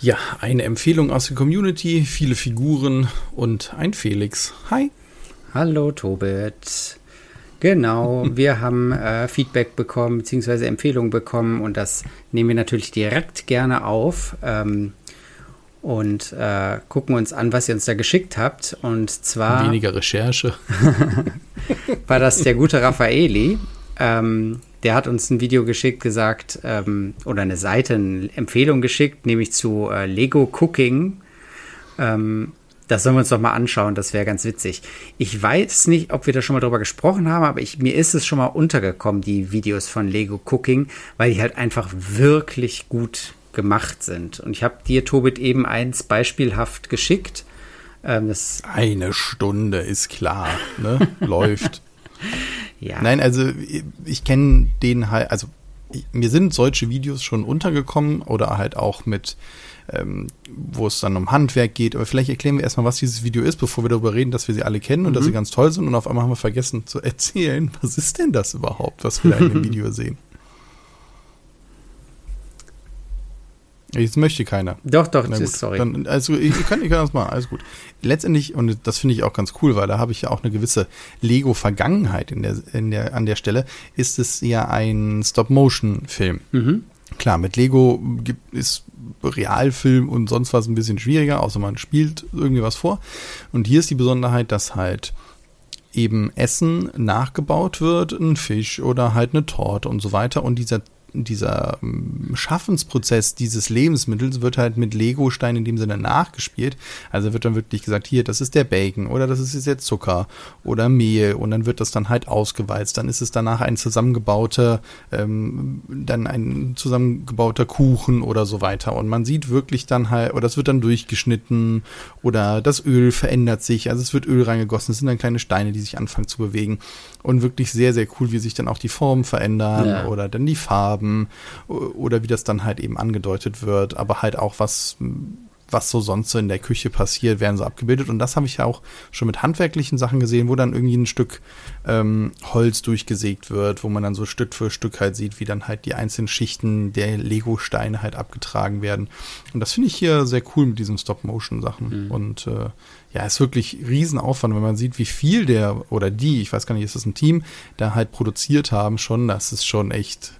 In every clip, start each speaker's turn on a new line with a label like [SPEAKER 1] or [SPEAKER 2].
[SPEAKER 1] Ja, eine Empfehlung aus der Community, viele Figuren und ein Felix. Hi.
[SPEAKER 2] Hallo Tobit. Genau, wir haben äh, Feedback bekommen, beziehungsweise Empfehlungen bekommen und das nehmen wir natürlich direkt gerne auf ähm, und äh, gucken uns an, was ihr uns da geschickt habt. Und zwar.
[SPEAKER 1] Weniger Recherche.
[SPEAKER 2] war das der gute Raffaeli. Ähm, der hat uns ein Video geschickt, gesagt, ähm, oder eine Seite, eine Empfehlung geschickt, nämlich zu äh, Lego Cooking. Ähm, das sollen wir uns doch mal anschauen, das wäre ganz witzig. Ich weiß nicht, ob wir da schon mal drüber gesprochen haben, aber ich, mir ist es schon mal untergekommen, die Videos von Lego Cooking, weil die halt einfach wirklich gut gemacht sind. Und ich habe dir, Tobit, eben eins beispielhaft geschickt.
[SPEAKER 1] Ähm, Eine Stunde ist klar, ne? Läuft. Ja. Nein, also ich kenne den halt, also mir sind solche Videos schon untergekommen oder halt auch mit, ähm, wo es dann um Handwerk geht. Aber vielleicht erklären wir erstmal, was dieses Video ist, bevor wir darüber reden, dass wir sie alle kennen mhm. und dass sie mhm. ganz toll sind. Und auf einmal haben wir vergessen zu erzählen, was ist denn das überhaupt, was wir da in dem Video sehen. Jetzt möchte keiner.
[SPEAKER 2] Doch, doch, gut, sorry.
[SPEAKER 1] Dann, also, ich kann, ich kann das mal, alles gut. Letztendlich, und das finde ich auch ganz cool, weil da habe ich ja auch eine gewisse Lego-Vergangenheit in der, in der, an der Stelle, ist es ja ein Stop-Motion-Film. Mhm. Klar, mit Lego gibt, ist Realfilm und sonst was ein bisschen schwieriger, außer man spielt irgendwie was vor. Und hier ist die Besonderheit, dass halt eben Essen nachgebaut wird, ein Fisch oder halt eine Torte und so weiter. Und dieser dieser ähm, Schaffensprozess dieses Lebensmittels wird halt mit Lego-Steinen in dem Sinne nachgespielt. Also wird dann wirklich gesagt, hier, das ist der Bacon oder das ist jetzt Zucker oder Mehl und dann wird das dann halt ausgewalzt. Dann ist es danach ein zusammengebauter, ähm, dann ein zusammengebauter Kuchen oder so weiter. Und man sieht wirklich dann halt, oder es wird dann durchgeschnitten oder das Öl verändert sich. Also es wird Öl reingegossen. Es sind dann kleine Steine, die sich anfangen zu bewegen. Und wirklich sehr, sehr cool, wie sich dann auch die Formen verändern ja. oder dann die Farben haben oder wie das dann halt eben angedeutet wird, aber halt auch was was so sonst so in der Küche passiert, werden so abgebildet. Und das habe ich ja auch schon mit handwerklichen Sachen gesehen, wo dann irgendwie ein Stück ähm, Holz durchgesägt wird, wo man dann so Stück für Stück halt sieht, wie dann halt die einzelnen Schichten der Lego-Steine halt abgetragen werden. Und das finde ich hier sehr cool mit diesen Stop-Motion-Sachen. Mhm. Und äh, ja, ist wirklich Riesenaufwand, wenn man sieht, wie viel der oder die, ich weiß gar nicht, ist das ein Team, da halt produziert haben schon. Das ist schon echt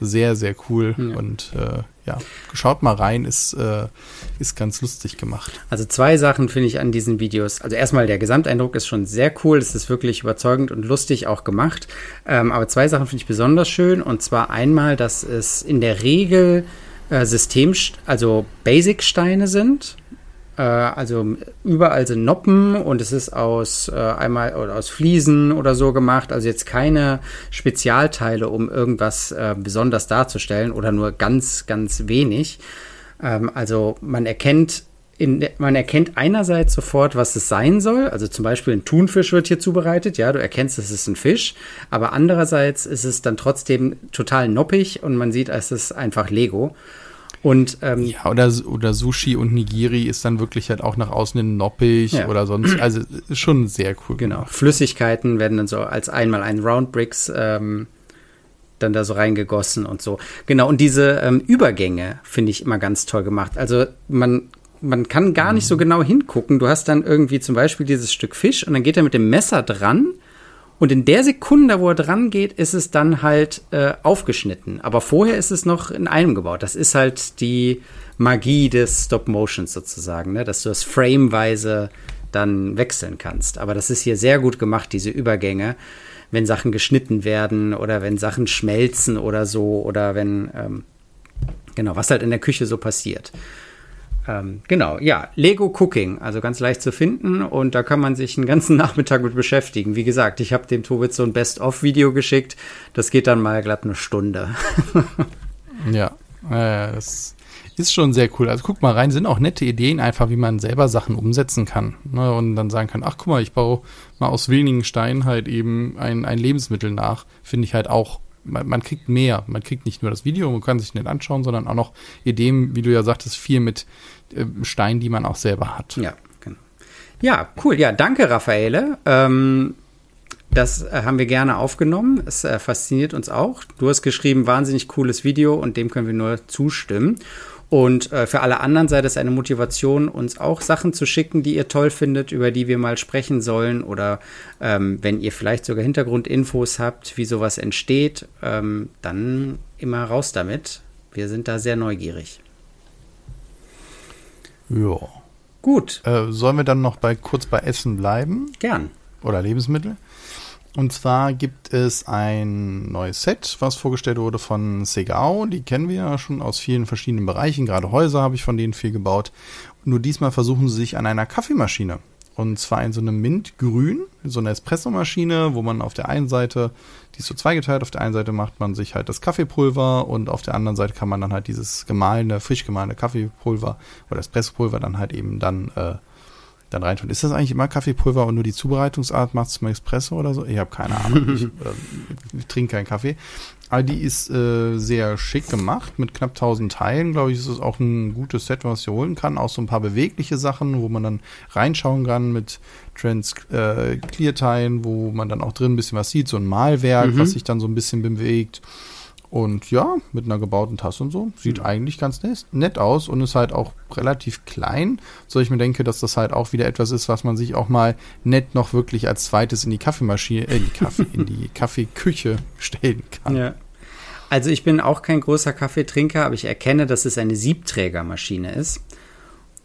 [SPEAKER 1] sehr, sehr cool. Ja. Und äh, ja, schaut mal rein, ist, äh, ist ganz lustig gemacht.
[SPEAKER 2] Also zwei Sachen finde ich an diesen Videos. Also erstmal der Gesamteindruck ist schon sehr cool. Es ist wirklich überzeugend und lustig auch gemacht. Ähm, aber zwei Sachen finde ich besonders schön. Und zwar einmal, dass es in der Regel äh, System, also Basic-Steine sind also überall sind Noppen und es ist aus äh, einmal oder aus Fliesen oder so gemacht. Also jetzt keine Spezialteile, um irgendwas äh, besonders darzustellen oder nur ganz, ganz wenig. Ähm, also man erkennt in, man erkennt einerseits sofort, was es sein soll. Also zum Beispiel ein Thunfisch wird hier zubereitet. Ja, du erkennst, es ist ein Fisch. Aber andererseits ist es dann trotzdem total noppig und man sieht, es ist einfach Lego. Und, ähm,
[SPEAKER 1] ja, oder, oder Sushi und Nigiri ist dann wirklich halt auch nach außen hin noppig ja. oder sonst. Also ist schon sehr cool.
[SPEAKER 2] Genau. Flüssigkeiten werden dann so als einmal ein Round Bricks ähm, dann da so reingegossen und so. Genau. Und diese ähm, Übergänge finde ich immer ganz toll gemacht. Also man man kann gar nicht so mhm. genau hingucken. Du hast dann irgendwie zum Beispiel dieses Stück Fisch und dann geht er mit dem Messer dran und in der Sekunde, wo er dran geht, ist es dann halt äh, aufgeschnitten. Aber vorher ist es noch in einem gebaut. Das ist halt die Magie des Stop-Motions sozusagen, ne? dass du das frameweise dann wechseln kannst. Aber das ist hier sehr gut gemacht, diese Übergänge, wenn Sachen geschnitten werden oder wenn Sachen schmelzen oder so oder wenn, ähm, genau, was halt in der Küche so passiert. Ähm, genau, ja, Lego Cooking, also ganz leicht zu finden und da kann man sich einen ganzen Nachmittag mit beschäftigen. Wie gesagt, ich habe dem Tobitz so ein Best-of-Video geschickt, das geht dann mal glatt eine Stunde.
[SPEAKER 1] ja, äh, das ist schon sehr cool. Also guck mal rein, sind auch nette Ideen einfach, wie man selber Sachen umsetzen kann. Ne? Und dann sagen kann, ach guck mal, ich baue mal aus wenigen Steinen halt eben ein, ein Lebensmittel nach. Finde ich halt auch man, kriegt mehr. Man kriegt nicht nur das Video, man kann sich nicht anschauen, sondern auch noch Ideen, wie du ja sagtest, viel mit äh, Steinen, die man auch selber hat.
[SPEAKER 2] Ja, genau. Ja, cool. Ja, danke, Raffaele. Ähm, das äh, haben wir gerne aufgenommen. Es äh, fasziniert uns auch. Du hast geschrieben, wahnsinnig cooles Video und dem können wir nur zustimmen. Und äh, für alle anderen sei das eine Motivation, uns auch Sachen zu schicken, die ihr toll findet, über die wir mal sprechen sollen. Oder ähm, wenn ihr vielleicht sogar Hintergrundinfos habt, wie sowas entsteht, ähm, dann immer raus damit. Wir sind da sehr neugierig.
[SPEAKER 1] Ja.
[SPEAKER 2] Gut.
[SPEAKER 1] Äh, sollen wir dann noch bei kurz bei Essen bleiben?
[SPEAKER 2] Gern.
[SPEAKER 1] Oder Lebensmittel? Und zwar gibt es ein neues Set, was vorgestellt wurde von Segao. Die kennen wir ja schon aus vielen verschiedenen Bereichen. Gerade Häuser habe ich von denen viel gebaut. Nur diesmal versuchen sie sich an einer Kaffeemaschine. Und zwar in so einem Mintgrün, so einer Espressomaschine, wo man auf der einen Seite, die ist so zweigeteilt, auf der einen Seite macht man sich halt das Kaffeepulver und auf der anderen Seite kann man dann halt dieses gemahlene, frisch gemahlene Kaffeepulver oder Espressopulver dann halt eben dann äh, dann reintun. Ist das eigentlich immer Kaffeepulver und nur die Zubereitungsart macht es zum Espresso oder so? Ich habe keine Ahnung. ich, äh, ich trinke keinen Kaffee. Aber die ist äh, sehr schick gemacht mit knapp 1000 Teilen. Glaube ich, ist es auch ein gutes Set, was ich holen kann. Auch so ein paar bewegliche Sachen, wo man dann reinschauen kann mit Trans äh, Clear Teilen, wo man dann auch drin ein bisschen was sieht. So ein Malwerk, mhm. was sich dann so ein bisschen bewegt. Und ja, mit einer gebauten Tasse und so. Sieht mhm. eigentlich ganz nett aus und ist halt auch relativ klein. So ich mir denke, dass das halt auch wieder etwas ist, was man sich auch mal nett noch wirklich als zweites in die Kaffeemaschine, äh, in die Kaffee, in die Kaffeeküche stellen kann. Ja.
[SPEAKER 2] Also ich bin auch kein großer Kaffeetrinker, aber ich erkenne, dass es eine Siebträgermaschine ist.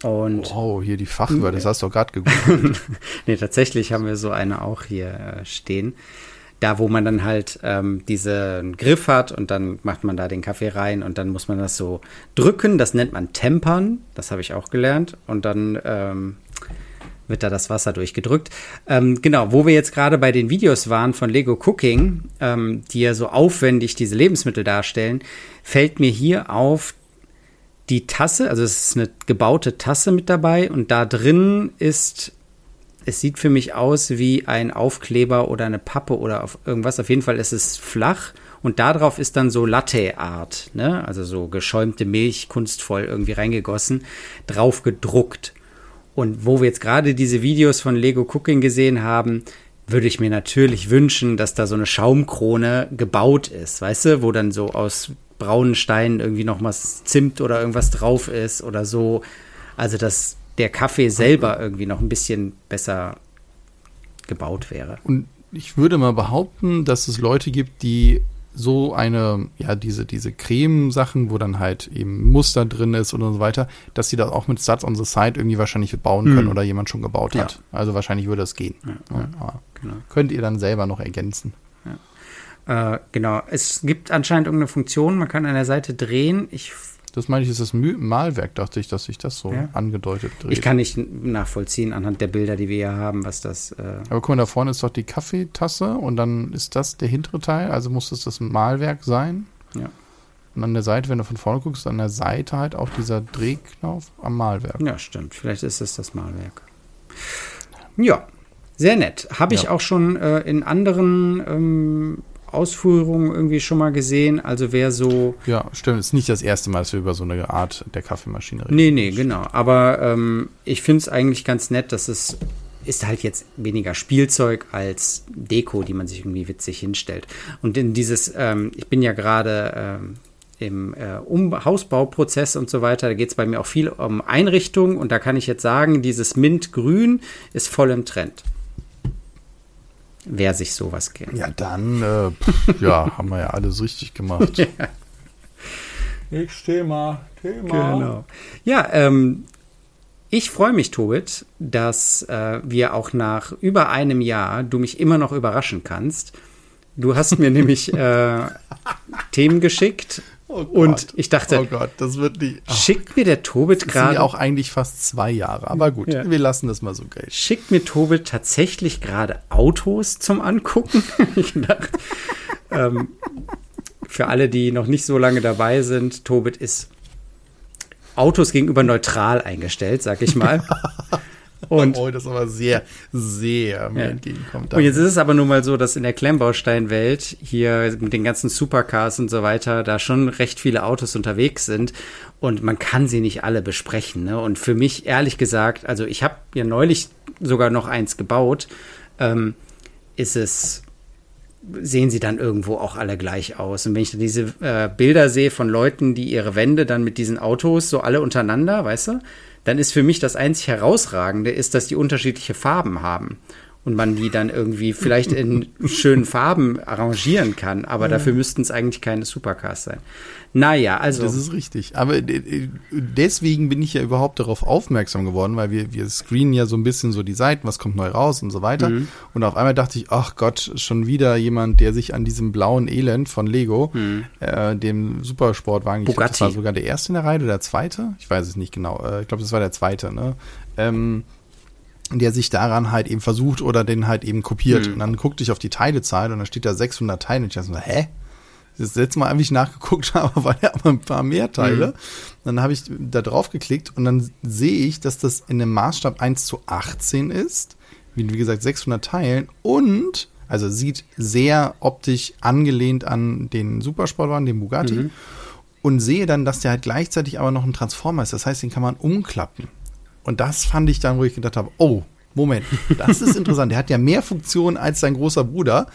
[SPEAKER 2] Und
[SPEAKER 1] oh, hier die Fachwörter, das hast du gerade gegoogelt.
[SPEAKER 2] nee, tatsächlich haben wir so eine auch hier äh, stehen da wo man dann halt ähm, diesen Griff hat und dann macht man da den Kaffee rein und dann muss man das so drücken. Das nennt man Tempern. Das habe ich auch gelernt. Und dann ähm, wird da das Wasser durchgedrückt. Ähm, genau, wo wir jetzt gerade bei den Videos waren von Lego Cooking, ähm, die ja so aufwendig diese Lebensmittel darstellen, fällt mir hier auf die Tasse, also es ist eine gebaute Tasse mit dabei und da drin ist es sieht für mich aus wie ein Aufkleber oder eine Pappe oder auf irgendwas. Auf jeden Fall ist es flach und darauf ist dann so Latte-Art, ne? also so geschäumte Milch, kunstvoll irgendwie reingegossen, drauf gedruckt. Und wo wir jetzt gerade diese Videos von Lego Cooking gesehen haben, würde ich mir natürlich wünschen, dass da so eine Schaumkrone gebaut ist, weißt du, wo dann so aus braunen Steinen irgendwie noch was Zimt oder irgendwas drauf ist oder so. Also das der Kaffee selber irgendwie noch ein bisschen besser gebaut wäre.
[SPEAKER 1] Und ich würde mal behaupten, dass es Leute gibt, die so eine, ja, diese, diese Creme-Sachen, wo dann halt eben Muster drin ist und so weiter, dass sie das auch mit Stats on the Side irgendwie wahrscheinlich bauen können mhm. oder jemand schon gebaut ja. hat. Also wahrscheinlich würde das gehen. Ja, ja, genau. Könnt ihr dann selber noch ergänzen.
[SPEAKER 2] Äh, genau. Es gibt anscheinend irgendeine Funktion, man kann an der Seite drehen. Ich
[SPEAKER 1] das meine ich, ist das Malwerk, dachte ich, dass sich das so ja. angedeutet
[SPEAKER 2] dreht. Ich kann nicht nachvollziehen anhand der Bilder, die wir hier haben, was das. Äh
[SPEAKER 1] Aber guck mal, da vorne ist doch die Kaffeetasse und dann ist das der hintere Teil, also muss das das Malwerk sein. Ja. Und an der Seite, wenn du von vorne guckst, an der Seite halt auch dieser Drehknauf am Malwerk.
[SPEAKER 2] Ja, stimmt. Vielleicht ist es das Malwerk. Ja, sehr nett. Habe ich ja. auch schon äh, in anderen ähm, Ausführungen irgendwie schon mal gesehen. Also wer so.
[SPEAKER 1] Ja, stimmt. Es ist nicht das erste Mal, dass wir über so eine Art der Kaffeemaschine
[SPEAKER 2] reden. Nee, nee, genau. Aber ähm, ich finde es eigentlich ganz nett, dass es ist halt jetzt weniger Spielzeug als Deko, die man sich irgendwie witzig hinstellt. Und in dieses, ähm, ich bin ja gerade ähm, im äh, um Hausbauprozess und so weiter, da geht es bei mir auch viel um Einrichtung und da kann ich jetzt sagen, dieses Mintgrün ist voll im Trend wer sich sowas kennt.
[SPEAKER 1] Ja, dann, äh, pff, ja, haben wir ja alles richtig gemacht. ja.
[SPEAKER 2] Ich Thema, Thema. Genau. Ja, ähm, ich freue mich, Tobit, dass äh, wir auch nach über einem Jahr du mich immer noch überraschen kannst. Du hast mir nämlich äh, Themen geschickt Oh und ich dachte,
[SPEAKER 1] oh Gott, das wird nicht.
[SPEAKER 2] Oh, schickt mir der Tobit gerade.
[SPEAKER 1] Auch eigentlich fast zwei Jahre, aber gut, ja. wir lassen das mal so Geld.
[SPEAKER 2] Schickt mir Tobit tatsächlich gerade Autos zum Angucken? ich dachte, ähm, für alle, die noch nicht so lange dabei sind, Tobit ist Autos gegenüber neutral eingestellt, sag ich mal.
[SPEAKER 1] Und oh, das aber sehr, sehr mir ja. entgegenkommt.
[SPEAKER 2] Und jetzt ist es aber nun mal so, dass in der Klemmbausteinwelt hier mit den ganzen Supercars und so weiter da schon recht viele Autos unterwegs sind und man kann sie nicht alle besprechen. Ne? Und für mich ehrlich gesagt, also ich habe ja neulich sogar noch eins gebaut, ähm, ist es sehen sie dann irgendwo auch alle gleich aus. Und wenn ich dann diese äh, Bilder sehe von Leuten, die ihre Wände dann mit diesen Autos so alle untereinander, weißt du, dann ist für mich das einzig herausragende, ist, dass die unterschiedliche Farben haben und man die dann irgendwie vielleicht in schönen Farben arrangieren kann. Aber dafür müssten es eigentlich keine Supercars sein. Naja, also.
[SPEAKER 1] Das ist richtig. Aber äh, deswegen bin ich ja überhaupt darauf aufmerksam geworden, weil wir, wir screenen ja so ein bisschen so die Seiten, was kommt neu raus und so weiter. Mhm. Und auf einmal dachte ich, ach Gott, schon wieder jemand, der sich an diesem blauen Elend von Lego, mhm. äh, dem Supersportwagen, ich glaube, das war sogar der erste in der Reihe oder der zweite, ich weiß es nicht genau, äh, ich glaube, das war der zweite, ne? Ähm, der sich daran halt eben versucht oder den halt eben kopiert. Mhm. Und dann guckte ich auf die Teilezahl und da steht da 600 Teile. Und ich dachte so, hä? Das letzte Mal, als ich nachgeguckt habe, war ja aber ein paar mehr Teile. Mhm. Dann habe ich da drauf geklickt und dann sehe ich, dass das in dem Maßstab 1 zu 18 ist. Wie, wie gesagt, 600 Teilen und, also sieht sehr optisch angelehnt an den Supersportwagen, den Bugatti. Mhm. Und sehe dann, dass der halt gleichzeitig aber noch ein Transformer ist. Das heißt, den kann man umklappen. Und das fand ich dann, wo ich gedacht habe, oh, Moment, das ist interessant. Der hat ja mehr Funktionen als sein großer Bruder.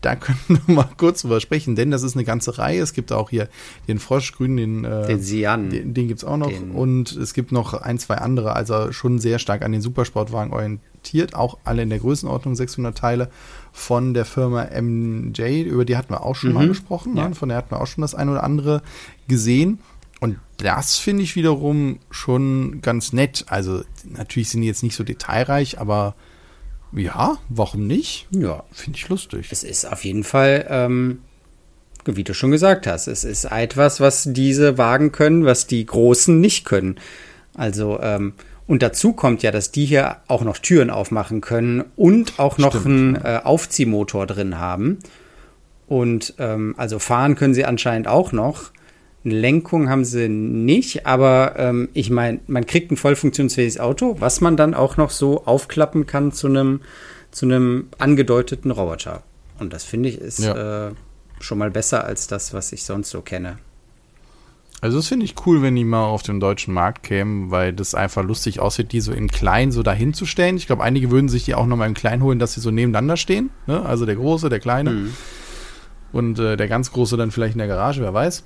[SPEAKER 1] Da können wir mal kurz drüber sprechen, denn das ist eine ganze Reihe. Es gibt auch hier den Froschgrün, den,
[SPEAKER 2] äh, den Sian.
[SPEAKER 1] Den, den gibt es auch noch. Und es gibt noch ein, zwei andere, also schon sehr stark an den Supersportwagen orientiert. Auch alle in der Größenordnung 600 Teile von der Firma MJ. Über die hatten wir auch schon mhm. mal gesprochen. Ne? Ja. Von der hatten wir auch schon das ein oder andere gesehen. Das finde ich wiederum schon ganz nett. Also natürlich sind die jetzt nicht so detailreich, aber ja, warum nicht?
[SPEAKER 2] Ja. Finde ich lustig. Es ist auf jeden Fall, ähm, wie du schon gesagt hast, es ist etwas, was diese Wagen können, was die Großen nicht können. Also, ähm, und dazu kommt ja, dass die hier auch noch Türen aufmachen können und auch noch Stimmt. einen äh, Aufziehmotor drin haben. Und ähm, also fahren können sie anscheinend auch noch. Lenkung haben sie nicht, aber ähm, ich meine, man kriegt ein voll funktionsfähiges Auto, was man dann auch noch so aufklappen kann zu einem zu einem angedeuteten Roboter. Und das finde ich ist ja. äh, schon mal besser als das, was ich sonst so kenne.
[SPEAKER 1] Also das finde ich cool, wenn die mal auf den deutschen Markt kämen, weil das einfach lustig aussieht, die so im Kleinen so dahin zu stellen. Ich glaube, einige würden sich die auch nochmal im Kleinen holen, dass sie so nebeneinander stehen. Ne? Also der Große, der Kleine. Mhm. Und äh, der ganz Große dann vielleicht in der Garage, wer weiß.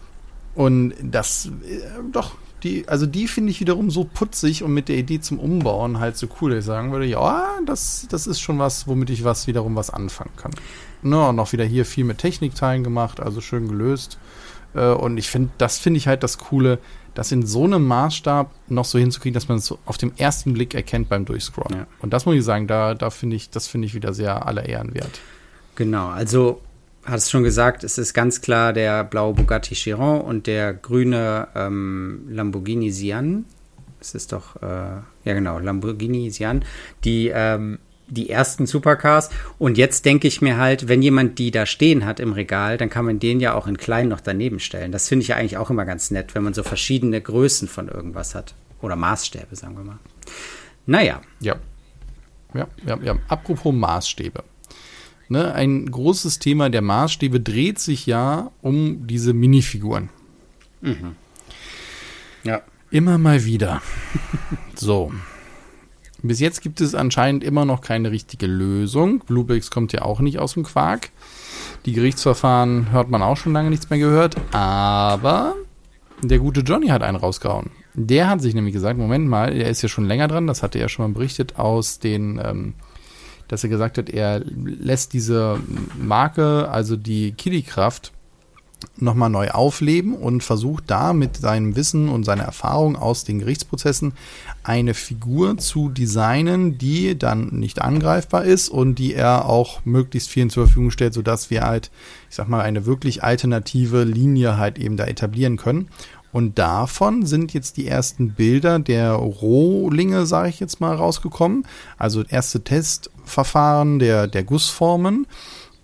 [SPEAKER 1] Und das, äh, doch, die, also die finde ich wiederum so putzig und mit der Idee zum Umbauen halt so cool, dass ich sagen würde, ja, das, das ist schon was, womit ich was wiederum was anfangen kann. Ne, und auch wieder hier viel mit Technikteilen gemacht, also schön gelöst. Äh, und ich finde, das finde ich halt das Coole, das in so einem Maßstab noch so hinzukriegen, dass man es so auf dem ersten Blick erkennt beim Durchscrollen. Ja. Und das muss ich sagen, da, da finde ich, das finde ich wieder sehr aller Ehren wert.
[SPEAKER 2] Genau, also hat es schon gesagt, es ist ganz klar der blaue Bugatti Chiron und der grüne ähm, Lamborghini Sian. Es ist doch, äh, ja genau, Lamborghini Sian, die, ähm, die ersten Supercars. Und jetzt denke ich mir halt, wenn jemand die da stehen hat im Regal, dann kann man den ja auch in klein noch daneben stellen. Das finde ich ja eigentlich auch immer ganz nett, wenn man so verschiedene Größen von irgendwas hat. Oder Maßstäbe, sagen wir mal. Naja.
[SPEAKER 1] Ja. Ja, ja, ja. Apropos Maßstäbe ne, ein großes Thema der Maßstäbe dreht sich ja um diese Minifiguren. Mhm. Ja. Immer mal wieder. so. Bis jetzt gibt es anscheinend immer noch keine richtige Lösung. Bluebricks kommt ja auch nicht aus dem Quark. Die Gerichtsverfahren hört man auch schon lange nichts mehr gehört. Aber der gute Johnny hat einen rausgehauen. Der hat sich nämlich gesagt, Moment mal, er ist ja schon länger dran, das hatte er schon mal berichtet aus den ähm, dass er gesagt hat, er lässt diese Marke, also die Kili-Kraft, nochmal neu aufleben und versucht da mit seinem Wissen und seiner Erfahrung aus den Gerichtsprozessen eine Figur zu designen, die dann nicht angreifbar ist und die er auch möglichst vielen zur Verfügung stellt, sodass wir halt, ich sag mal, eine wirklich alternative Linie halt eben da etablieren können. Und davon sind jetzt die ersten Bilder der Rohlinge, sage ich jetzt mal, rausgekommen. Also erste Testverfahren der, der Gussformen.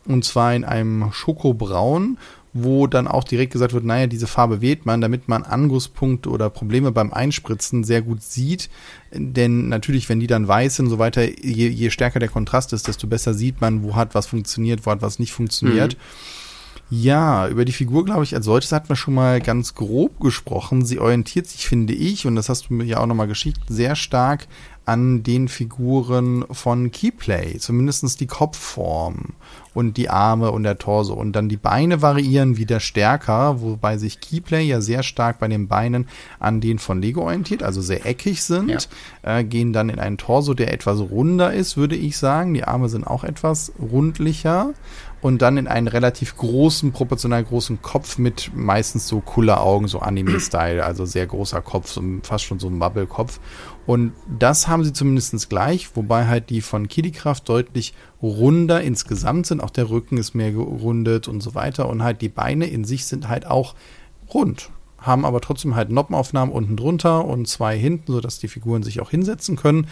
[SPEAKER 1] Und zwar in einem Schokobraun, wo dann auch direkt gesagt wird, naja, diese Farbe wählt man, damit man Angusspunkte oder Probleme beim Einspritzen sehr gut sieht. Denn natürlich, wenn die dann weiß sind und so weiter, je, je stärker der Kontrast ist, desto besser sieht man, wo hat was funktioniert, wo hat was nicht funktioniert. Mhm. Ja, über die Figur, glaube ich, als solches hatten wir schon mal ganz grob gesprochen. Sie orientiert sich, finde ich, und das hast du mir ja auch nochmal geschickt, sehr stark an den Figuren von Keyplay, zumindest die Kopfform und die Arme und der Torso. Und dann die Beine variieren wieder stärker, wobei sich Keyplay ja sehr stark bei den Beinen an den von Lego orientiert, also sehr eckig sind, ja. äh, gehen dann in einen Torso, der etwas runder ist, würde ich sagen. Die Arme sind auch etwas rundlicher und dann in einen relativ großen, proportional großen Kopf mit meistens so Kulleraugen, so Anime-Style, also sehr großer Kopf, so fast schon so ein Bubble-Kopf. Und das haben sie zumindest gleich, wobei halt die von Kiddykraft deutlich runder insgesamt sind. Auch der Rücken ist mehr gerundet und so weiter. Und halt die Beine in sich sind halt auch rund haben aber trotzdem halt Noppenaufnahmen unten drunter und zwei hinten, sodass die Figuren sich auch hinsetzen können.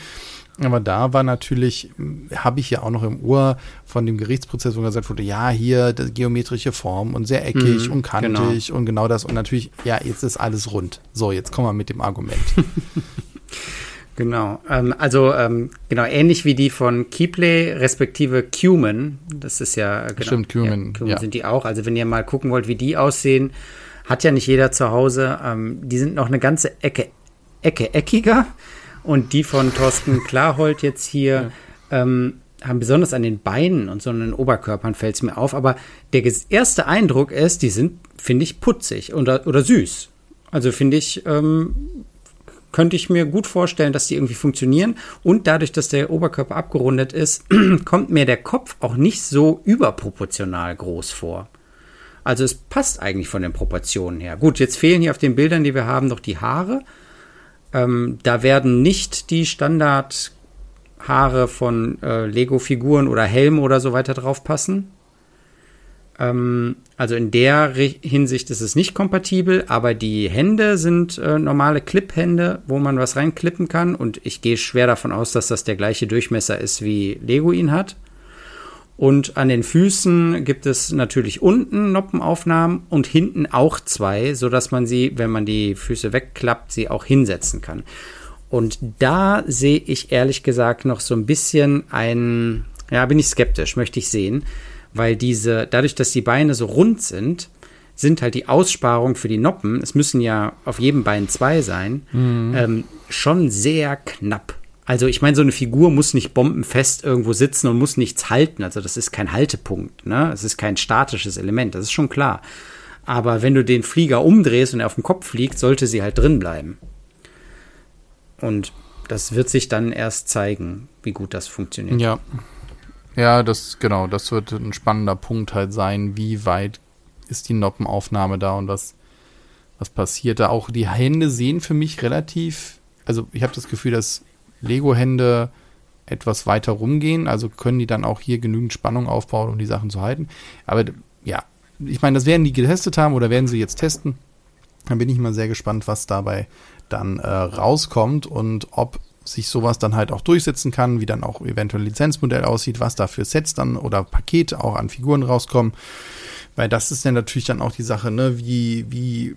[SPEAKER 1] Aber da war natürlich, habe ich ja auch noch im Ohr von dem Gerichtsprozess, wo gesagt wurde, ja, hier geometrische Form und sehr eckig mhm, und kantig genau. und genau das. Und natürlich, ja, jetzt ist alles rund. So, jetzt kommen wir mit dem Argument.
[SPEAKER 2] genau. Ähm, also, ähm, genau, ähnlich wie die von Keyplay, respektive Cuman. Das ist ja, genau.
[SPEAKER 1] Stimmt, Cuman.
[SPEAKER 2] Ja, Cuman ja. sind die auch. Also, wenn ihr mal gucken wollt, wie die aussehen, hat ja nicht jeder zu Hause. Ähm, die sind noch eine ganze Ecke, Ecke eckiger. Und die von Thorsten Klarhold jetzt hier ja. ähm, haben besonders an den Beinen und so an den Oberkörpern fällt es mir auf. Aber der erste Eindruck ist, die sind, finde ich, putzig oder, oder süß. Also finde ich, ähm, könnte ich mir gut vorstellen, dass die irgendwie funktionieren. Und dadurch, dass der Oberkörper abgerundet ist, kommt mir der Kopf auch nicht so überproportional groß vor. Also es passt eigentlich von den Proportionen her. Gut, jetzt fehlen hier auf den Bildern, die wir haben, noch die Haare. Ähm, da werden nicht die Standardhaare von äh, Lego-Figuren oder Helm oder so weiter drauf passen. Ähm, also in der Hinsicht ist es nicht kompatibel, aber die Hände sind äh, normale Clip-Hände, wo man was reinklippen kann. Und ich gehe schwer davon aus, dass das der gleiche Durchmesser ist, wie Lego ihn hat. Und an den Füßen gibt es natürlich unten Noppenaufnahmen und hinten auch zwei, so dass man sie, wenn man die Füße wegklappt, sie auch hinsetzen kann. Und da sehe ich ehrlich gesagt noch so ein bisschen ein, ja, bin ich skeptisch, möchte ich sehen, weil diese, dadurch, dass die Beine so rund sind, sind halt die Aussparungen für die Noppen, es müssen ja auf jedem Bein zwei sein, mhm. ähm, schon sehr knapp. Also ich meine, so eine Figur muss nicht bombenfest irgendwo sitzen und muss nichts halten. Also das ist kein Haltepunkt, ne? Es ist kein statisches Element, das ist schon klar. Aber wenn du den Flieger umdrehst und er auf dem Kopf fliegt, sollte sie halt drin bleiben. Und das wird sich dann erst zeigen, wie gut das funktioniert.
[SPEAKER 1] Ja. Ja, das, genau, das wird ein spannender Punkt halt sein, wie weit ist die Noppenaufnahme da und was, was passiert da. Auch die Hände sehen für mich relativ, also ich habe das Gefühl, dass Lego-Hände etwas weiter rumgehen. Also können die dann auch hier genügend Spannung aufbauen, um die Sachen zu halten. Aber ja, ich meine, das werden die getestet haben oder werden sie jetzt testen. Dann bin ich mal sehr gespannt, was dabei dann äh, rauskommt und ob sich sowas dann halt auch durchsetzen kann, wie dann auch eventuell Lizenzmodell aussieht, was da für Sets dann oder Pakete auch an Figuren rauskommen. Weil das ist ja natürlich dann auch die Sache, ne, wie, wie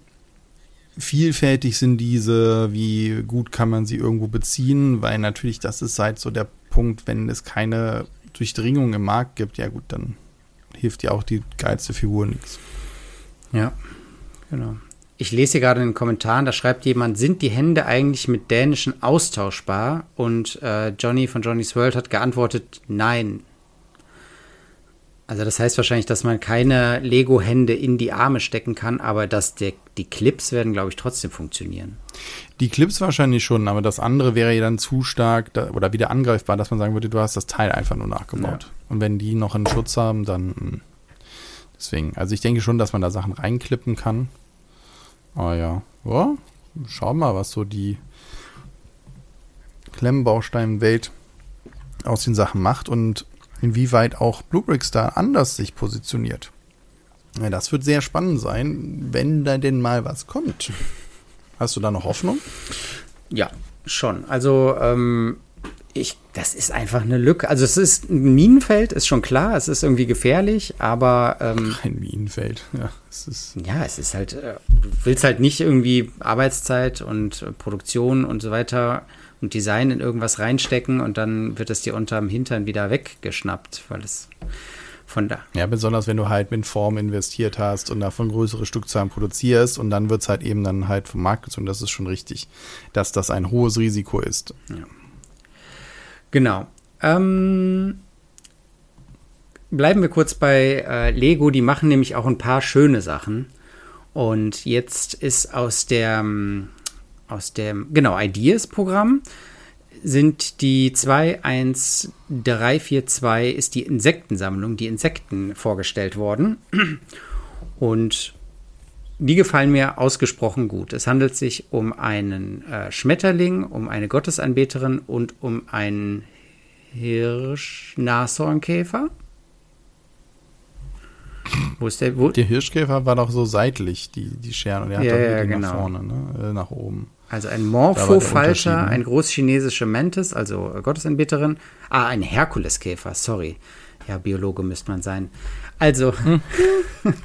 [SPEAKER 1] vielfältig sind diese, wie gut kann man sie irgendwo beziehen, weil natürlich das ist halt so der Punkt, wenn es keine Durchdringung im Markt gibt, ja gut, dann hilft ja auch die geilste Figur nichts.
[SPEAKER 2] Ja, genau. Ich lese hier gerade in den Kommentaren, da schreibt jemand, sind die Hände eigentlich mit dänischen austauschbar? Und äh, Johnny von Johnny's World hat geantwortet, nein, also das heißt wahrscheinlich, dass man keine Lego-Hände in die Arme stecken kann, aber dass der, die Clips werden, glaube ich, trotzdem funktionieren.
[SPEAKER 1] Die Clips wahrscheinlich schon, aber das andere wäre ja dann zu stark da, oder wieder angreifbar, dass man sagen würde, du hast das Teil einfach nur nachgebaut. Ja. Und wenn die noch einen Schutz haben, dann. Hm. deswegen. Also ich denke schon, dass man da Sachen reinklippen kann. Aber ja, ja schauen mal, was so die Klemmbaustein-Welt aus den Sachen macht und inwieweit auch Bluebricks da anders sich positioniert. Ja, das wird sehr spannend sein, wenn da denn mal was kommt. Hast du da noch Hoffnung?
[SPEAKER 2] Ja, schon. Also, ähm, ich, das ist einfach eine Lücke. Also, es ist ein Minenfeld, ist schon klar, es ist irgendwie gefährlich, aber. Ähm,
[SPEAKER 1] Ein Minenfeld, ja.
[SPEAKER 2] Es ist ja, es ist halt, äh, du willst halt nicht irgendwie Arbeitszeit und äh, Produktion und so weiter und Design in irgendwas reinstecken und dann wird es dir unterm Hintern wieder weggeschnappt, weil es von da.
[SPEAKER 1] Ja, besonders wenn du halt mit Form investiert hast und davon größere Stückzahlen produzierst und dann wird es halt eben dann halt vom Markt gezogen. Das ist schon richtig, dass das ein hohes Risiko ist. Ja.
[SPEAKER 2] Genau. Ähm, bleiben wir kurz bei äh, Lego. Die machen nämlich auch ein paar schöne Sachen. Und jetzt ist aus der, aus dem, genau, Ideas-Programm sind die 21342 ist die Insektensammlung, die Insekten vorgestellt worden. Und die gefallen mir ausgesprochen gut. Es handelt sich um einen äh, Schmetterling, um eine Gottesanbeterin und um einen Hirsch-Nashornkäfer.
[SPEAKER 1] Wo ist der? Wo? Der Hirschkäfer war doch so seitlich, die, die Scheren, und er hat
[SPEAKER 2] ja,
[SPEAKER 1] doch
[SPEAKER 2] ja,
[SPEAKER 1] genau.
[SPEAKER 2] nach
[SPEAKER 1] vorne, ne? Äh, nach oben.
[SPEAKER 2] Also ein Morphofalter, ein großchinesische Mantis, also Gottesanbeterin. Ah, ein Herkuleskäfer, sorry. Ja, Biologe müsste man sein. Also. Hm.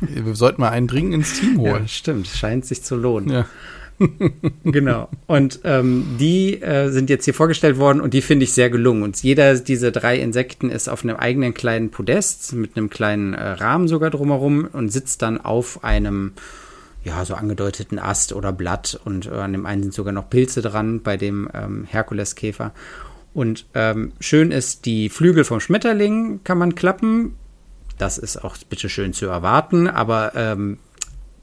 [SPEAKER 1] Wir sollten mal einen dringend ins Team holen. Ja,
[SPEAKER 2] stimmt, scheint sich zu lohnen. Ja. genau. Und ähm, die äh, sind jetzt hier vorgestellt worden und die finde ich sehr gelungen. Und jeder dieser drei Insekten ist auf einem eigenen kleinen Podest mit einem kleinen äh, Rahmen sogar drumherum und sitzt dann auf einem ja, so angedeuteten Ast oder Blatt und äh, an dem einen sind sogar noch Pilze dran bei dem ähm, Herkuleskäfer. Und ähm, schön ist, die Flügel vom Schmetterling kann man klappen. Das ist auch bitteschön zu erwarten, aber ähm,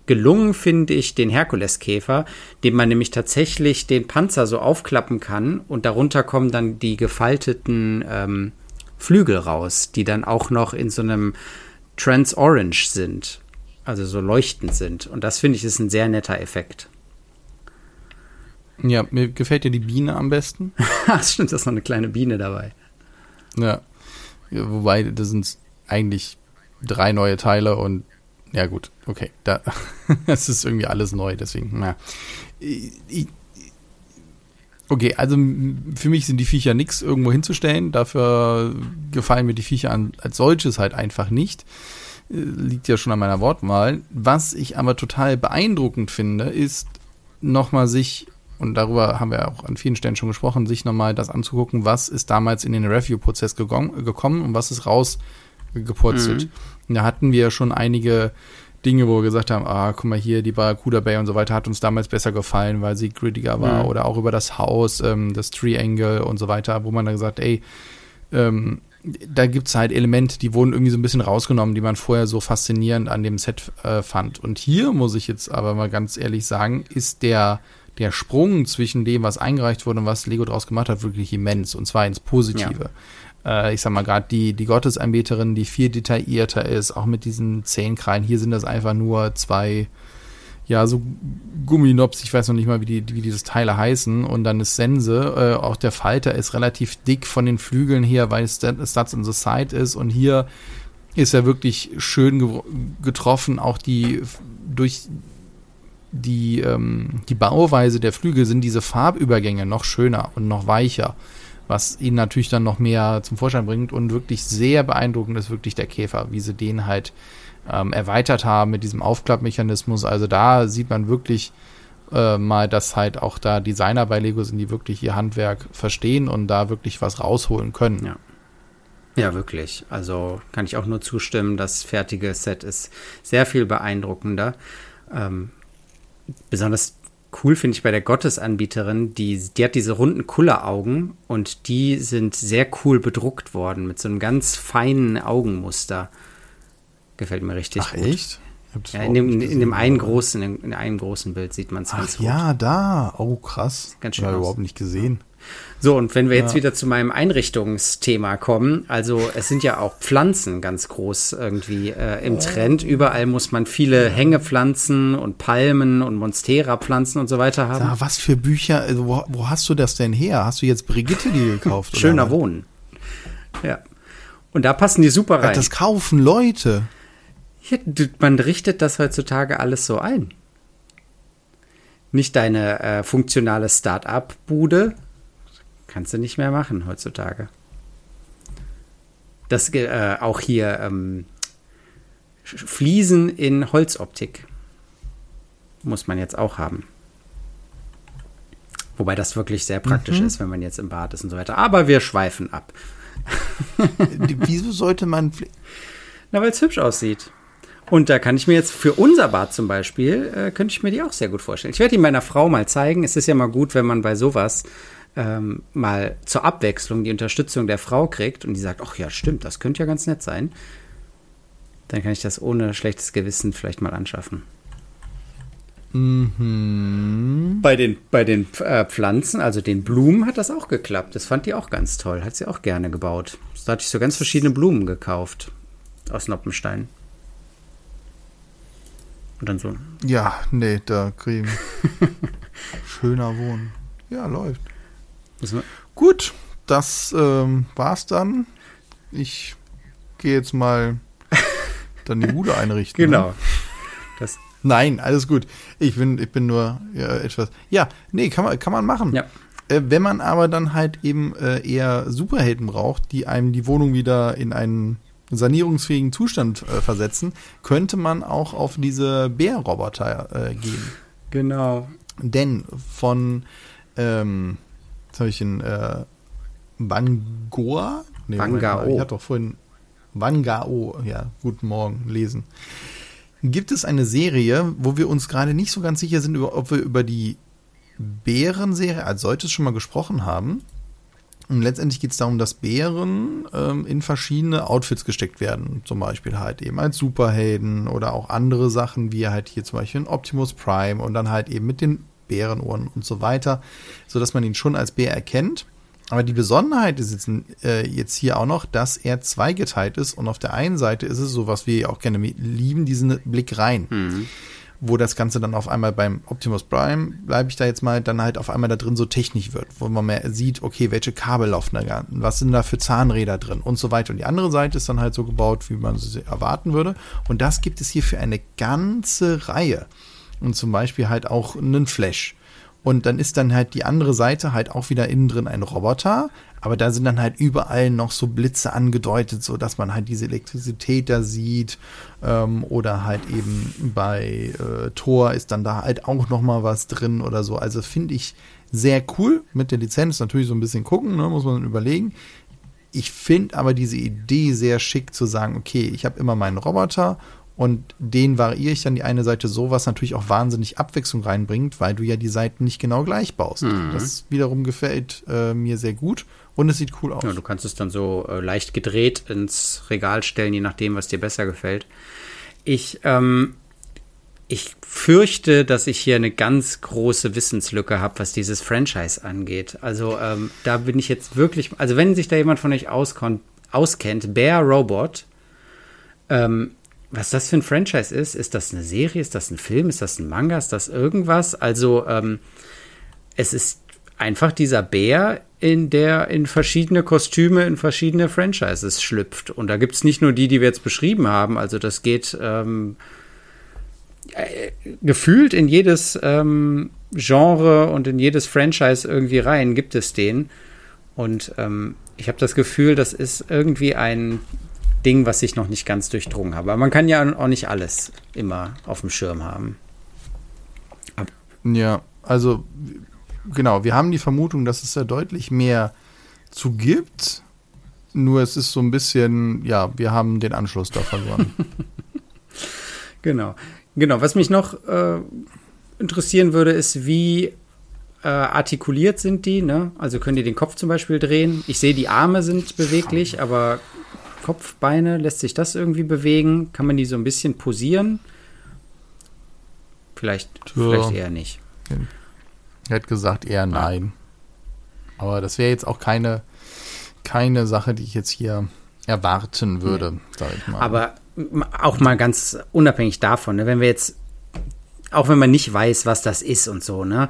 [SPEAKER 2] gelungen finde ich den Herkuleskäfer, dem man nämlich tatsächlich den Panzer so aufklappen kann und darunter kommen dann die gefalteten ähm, Flügel raus, die dann auch noch in so einem Trans-Orange sind, also so leuchtend sind. Und das finde ich ist ein sehr netter Effekt.
[SPEAKER 1] Ja, mir gefällt dir die Biene am besten.
[SPEAKER 2] das stimmt, da ist noch eine kleine Biene dabei.
[SPEAKER 1] Ja. ja wobei, das sind eigentlich drei neue Teile und ja gut, okay. Da, es ist irgendwie alles neu, deswegen, na. Okay, also für mich sind die Viecher nichts irgendwo hinzustellen. Dafür gefallen mir die Viecher an, als solches halt einfach nicht. Äh, liegt ja schon an meiner Wortwahl. Was ich aber total beeindruckend finde, ist nochmal sich, und darüber haben wir auch an vielen Stellen schon gesprochen, sich nochmal das anzugucken, was ist damals in den Review-Prozess gekommen und was ist rausgepurzelt. Mhm. Da hatten wir schon einige Dinge, wo wir gesagt haben, ah, guck mal hier, die Barracuda Bay und so weiter hat uns damals besser gefallen, weil sie grittiger war. Mhm. Oder auch über das Haus, ähm, das Triangle und so weiter, wo man dann gesagt, ey, ähm, da gibt's halt Elemente, die wurden irgendwie so ein bisschen rausgenommen, die man vorher so faszinierend an dem Set äh, fand. Und hier muss ich jetzt aber mal ganz ehrlich sagen, ist der, der Sprung zwischen dem, was eingereicht wurde und was Lego draus gemacht hat, wirklich immens. Und zwar ins Positive. Ja äh, ich sag mal gerade die, die Gottesanbeterin, die viel detaillierter ist, auch mit diesen Zähnkrallen. Hier sind das einfach nur zwei, ja, so Gumminops, ich weiß noch nicht mal, wie, die, wie diese Teile heißen. Und dann ist Sense, äh, auch der Falter ist relativ dick von den Flügeln her, weil es Stats on the Side ist. Und hier ist er wirklich schön getroffen. Auch die durch die, ähm, die Bauweise der Flügel sind diese Farbübergänge noch schöner und noch weicher was ihn natürlich dann noch mehr zum Vorschein bringt. Und wirklich sehr beeindruckend ist wirklich der Käfer, wie sie den halt ähm, erweitert haben mit diesem Aufklappmechanismus. Also da sieht man wirklich äh, mal, dass halt auch da Designer bei Lego sind, die wirklich ihr Handwerk verstehen und da wirklich was rausholen können.
[SPEAKER 2] Ja. Ja, wirklich. Also kann ich auch nur zustimmen. Das fertige Set ist sehr viel beeindruckender. Ähm, besonders cool finde ich bei der Gottesanbieterin, die, die hat diese runden Kulleraugen und die sind sehr cool bedruckt worden mit so einem ganz feinen Augenmuster. Gefällt mir richtig
[SPEAKER 1] Ach, gut. echt?
[SPEAKER 2] Ja, in, dem, in dem einen großen, in einem großen Bild sieht man es
[SPEAKER 1] ganz gut. Ja, da. Oh, krass. Ganz schön. Ich überhaupt nicht gesehen.
[SPEAKER 2] So, und wenn wir ja. jetzt wieder zu meinem Einrichtungsthema kommen, also es sind ja auch Pflanzen ganz groß irgendwie äh, im oh. Trend. Überall muss man viele Hängepflanzen und Palmen und Monstera-Pflanzen und so weiter haben.
[SPEAKER 1] Sag, was für Bücher, also wo, wo, hast du das denn her? Hast du jetzt Brigitte die gekauft?
[SPEAKER 2] Schöner Wohnen. Ja. Und da passen die super rein.
[SPEAKER 1] Das kaufen Leute.
[SPEAKER 2] Ja, man richtet das heutzutage alles so ein. Nicht deine äh, funktionale Start-up-Bude, Kannst du nicht mehr machen heutzutage. Das äh, auch hier ähm, Fliesen in Holzoptik muss man jetzt auch haben. Wobei das wirklich sehr praktisch mhm. ist, wenn man jetzt im Bad ist und so weiter. Aber wir schweifen ab.
[SPEAKER 1] Wieso sollte man.
[SPEAKER 2] Na, weil es hübsch aussieht. Und da kann ich mir jetzt für unser Bad zum Beispiel, äh, könnte ich mir die auch sehr gut vorstellen. Ich werde die meiner Frau mal zeigen. Es ist ja mal gut, wenn man bei sowas ähm, mal zur Abwechslung die Unterstützung der Frau kriegt und die sagt, ach ja, stimmt, das könnte ja ganz nett sein, dann kann ich das ohne schlechtes Gewissen vielleicht mal anschaffen.
[SPEAKER 1] Mhm.
[SPEAKER 2] Bei den, bei den äh, Pflanzen, also den Blumen, hat das auch geklappt. Das fand die auch ganz toll. Hat sie auch gerne gebaut. Da hatte ich so ganz verschiedene Blumen gekauft aus Noppenstein. Und dann so.
[SPEAKER 1] Ja, nee, da kriegen. Schöner Wohnen. Ja, läuft. Gut, das ähm, war's dann. Ich gehe jetzt mal dann die Bude einrichten.
[SPEAKER 2] genau.
[SPEAKER 1] Ne?
[SPEAKER 2] Das
[SPEAKER 1] Nein, alles gut. Ich bin, ich bin nur ja, etwas. Ja, nee, kann man, kann man machen.
[SPEAKER 2] Ja.
[SPEAKER 1] Äh, wenn man aber dann halt eben äh, eher Superhelden braucht, die einem die Wohnung wieder in einen sanierungsfähigen Zustand äh, versetzen, könnte man auch auf diese Bärroboter äh, gehen.
[SPEAKER 2] Genau.
[SPEAKER 1] Denn von, ähm, jetzt habe ich in äh, Bangoa? Nee,
[SPEAKER 2] Bangao.
[SPEAKER 1] Ich hatte doch vorhin Bangao, ja, guten Morgen, lesen. Gibt es eine Serie, wo wir uns gerade nicht so ganz sicher sind, ob wir über die Bärenserie als solches schon mal gesprochen haben. Und letztendlich geht es darum, dass Bären ähm, in verschiedene Outfits gesteckt werden. Zum Beispiel halt eben als Superhelden oder auch andere Sachen, wie halt hier zum Beispiel ein Optimus Prime und dann halt eben mit den Bärenohren und so weiter, sodass man ihn schon als Bär erkennt. Aber die Besonderheit ist jetzt, äh, jetzt hier auch noch, dass er zweigeteilt ist und auf der einen Seite ist es so, was wir auch gerne lieben, diesen Blick rein.
[SPEAKER 2] Mhm.
[SPEAKER 1] Wo das Ganze dann auf einmal beim Optimus Prime, bleibe ich da jetzt mal, dann halt auf einmal da drin so technisch wird, wo man mehr sieht, okay, welche Kabel laufen da was sind da für Zahnräder drin und so weiter. Und die andere Seite ist dann halt so gebaut, wie man sie erwarten würde. Und das gibt es hier für eine ganze Reihe. Und zum Beispiel halt auch einen Flash. Und dann ist dann halt die andere Seite halt auch wieder innen drin ein Roboter, aber da sind dann halt überall noch so Blitze angedeutet, so dass man halt diese Elektrizität da sieht. Ähm, oder halt eben bei äh, Thor ist dann da halt auch noch mal was drin oder so. Also finde ich sehr cool mit der Lizenz. Natürlich so ein bisschen gucken, ne, muss man überlegen. Ich finde aber diese Idee sehr schick zu sagen, okay, ich habe immer meinen Roboter und den variiere ich dann die eine Seite so, was natürlich auch wahnsinnig Abwechslung reinbringt, weil du ja die Seiten nicht genau gleich baust.
[SPEAKER 2] Mhm.
[SPEAKER 1] Das wiederum gefällt äh, mir sehr gut und es sieht cool aus.
[SPEAKER 2] Ja, du kannst es dann so äh, leicht gedreht ins Regal stellen, je nachdem, was dir besser gefällt. Ich, ähm, ich fürchte, dass ich hier eine ganz große Wissenslücke habe, was dieses Franchise angeht. Also ähm, da bin ich jetzt wirklich, also wenn sich da jemand von euch auskennt, Bear Robot, ähm, was das für ein Franchise ist, ist das eine Serie, ist das ein Film, ist das ein Manga, ist das irgendwas? Also ähm, es ist einfach dieser Bär, in der in verschiedene Kostüme, in verschiedene Franchises schlüpft. Und da gibt es nicht nur die, die wir jetzt beschrieben haben, also das geht ähm, äh, gefühlt in jedes ähm, Genre und in jedes Franchise irgendwie rein, gibt es den. Und ähm, ich habe das Gefühl, das ist irgendwie ein Ding, was ich noch nicht ganz durchdrungen habe. Aber man kann ja auch nicht alles immer auf dem Schirm haben.
[SPEAKER 1] Ja, also genau, wir haben die Vermutung, dass es da deutlich mehr zu gibt. Nur es ist so ein bisschen, ja, wir haben den Anschluss da verloren.
[SPEAKER 2] genau. Genau. Was mich noch äh, interessieren würde, ist, wie äh, artikuliert sind die? Ne? Also können die den Kopf zum Beispiel drehen? Ich sehe, die Arme sind beweglich, aber Kopf, Beine, lässt sich das irgendwie bewegen? Kann man die so ein bisschen posieren? Vielleicht,
[SPEAKER 1] Ja.
[SPEAKER 2] vielleicht eher nicht.
[SPEAKER 1] Er hat gesagt eher nein. Aber das wäre jetzt auch keine, keine Sache, die ich jetzt hier erwarten würde, sag ich mal.
[SPEAKER 2] Aber auch mal ganz unabhängig davon, ne, wenn wir jetzt, auch wenn man nicht weiß, was das ist und so, ne,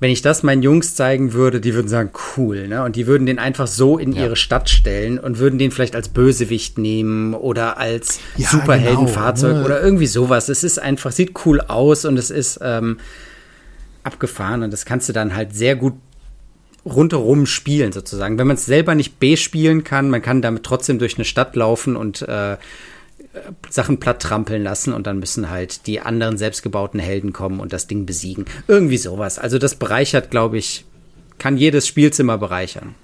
[SPEAKER 2] wenn ich das meinen Jungs zeigen würde, die würden sagen, cool, ne, und die würden den einfach so in
[SPEAKER 1] Ja.
[SPEAKER 2] ihre Stadt stellen und würden den vielleicht als Bösewicht nehmen oder als
[SPEAKER 1] Ja,
[SPEAKER 2] Superheldenfahrzeug
[SPEAKER 1] genau, ne.
[SPEAKER 2] oder irgendwie sowas. Es ist einfach, sieht cool aus und es ist ähm, abgefahren und das kannst du dann halt sehr gut rundherum spielen sozusagen. Wenn man es selber nicht B-spielen kann, man kann damit trotzdem durch eine Stadt laufen und äh, Sachen platt trampeln lassen und dann müssen halt die anderen selbstgebauten Helden kommen und das Ding besiegen. Irgendwie sowas. Also das bereichert, glaube ich, kann jedes Spielzimmer bereichern.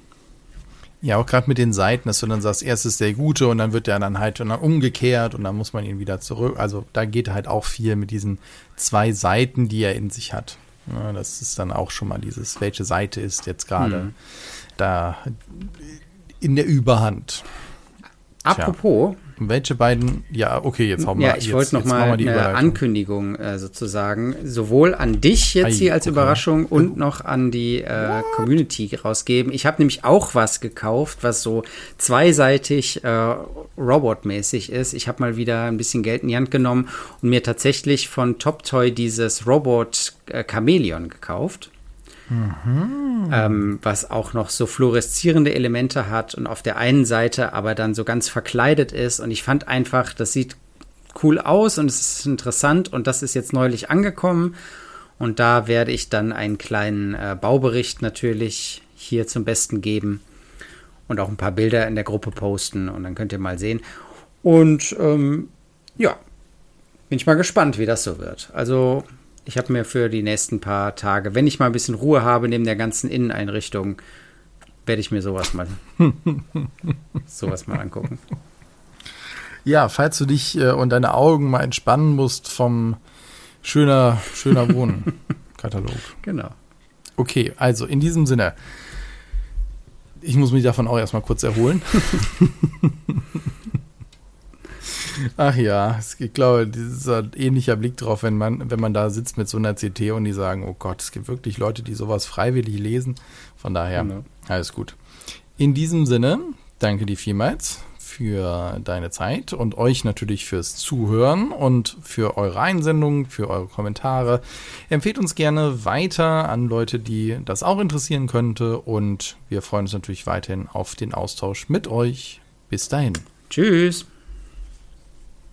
[SPEAKER 1] Ja, auch gerade mit den Seiten, dass du dann sagst, erst ist der Gute und dann wird der dann halt und dann umgekehrt und dann muss man ihn wieder zurück. Also da geht halt auch viel mit diesen zwei Seiten, die er in sich hat. Ja, das ist dann auch schon mal dieses, welche Seite ist jetzt gerade hm. da in der Überhand.
[SPEAKER 2] Apropos,
[SPEAKER 1] welche beiden? Ja, okay, jetzt
[SPEAKER 2] hauen wir Ja, ich wollte noch mal, eine Ankündigung äh, sozusagen sowohl an dich jetzt Ei, hier als okay. Überraschung und noch an die äh, Community rausgeben. Ich habe nämlich auch was gekauft, was so zweiseitig äh, Robot-mäßig ist. Ich habe mal wieder ein bisschen Geld in die Hand genommen und mir tatsächlich von Top Toy dieses Robot äh, Chameleon gekauft. Mhm. Ähm, was auch noch so fluoreszierende Elemente hat und auf der einen Seite aber dann so ganz verkleidet ist. Und ich fand einfach, das sieht cool aus und es ist interessant und das ist jetzt neulich angekommen. Und da werde ich dann einen kleinen äh, Baubericht natürlich hier zum Besten geben und auch ein paar Bilder in der Gruppe posten und dann könnt ihr mal sehen. Und ähm, ja, bin ich mal gespannt, wie das so wird. Also ich habe mir für die nächsten paar Tage, wenn ich mal ein bisschen Ruhe habe neben der ganzen Inneneinrichtung, werde ich mir sowas mal sowas mal angucken.
[SPEAKER 1] Ja, falls du dich äh, und deine Augen mal entspannen musst vom schöner schöner Wohnen-Katalog.
[SPEAKER 2] genau.
[SPEAKER 1] Okay, also in diesem Sinne, ich muss mich davon auch erstmal kurz erholen. Ach ja, ich glaube, dieser ähnlicher Blick drauf, wenn man, wenn man da sitzt mit so einer CT und die sagen, oh Gott, es gibt wirklich Leute, die sowas freiwillig lesen. Von daher, genau. alles gut. In diesem Sinne, danke dir vielmals für deine Zeit und euch natürlich fürs Zuhören und für eure Einsendungen, für eure Kommentare. Empfehlt uns gerne weiter an Leute, die das auch interessieren könnte und wir freuen uns natürlich weiterhin auf den Austausch mit euch. Bis dahin.
[SPEAKER 2] Tschüss.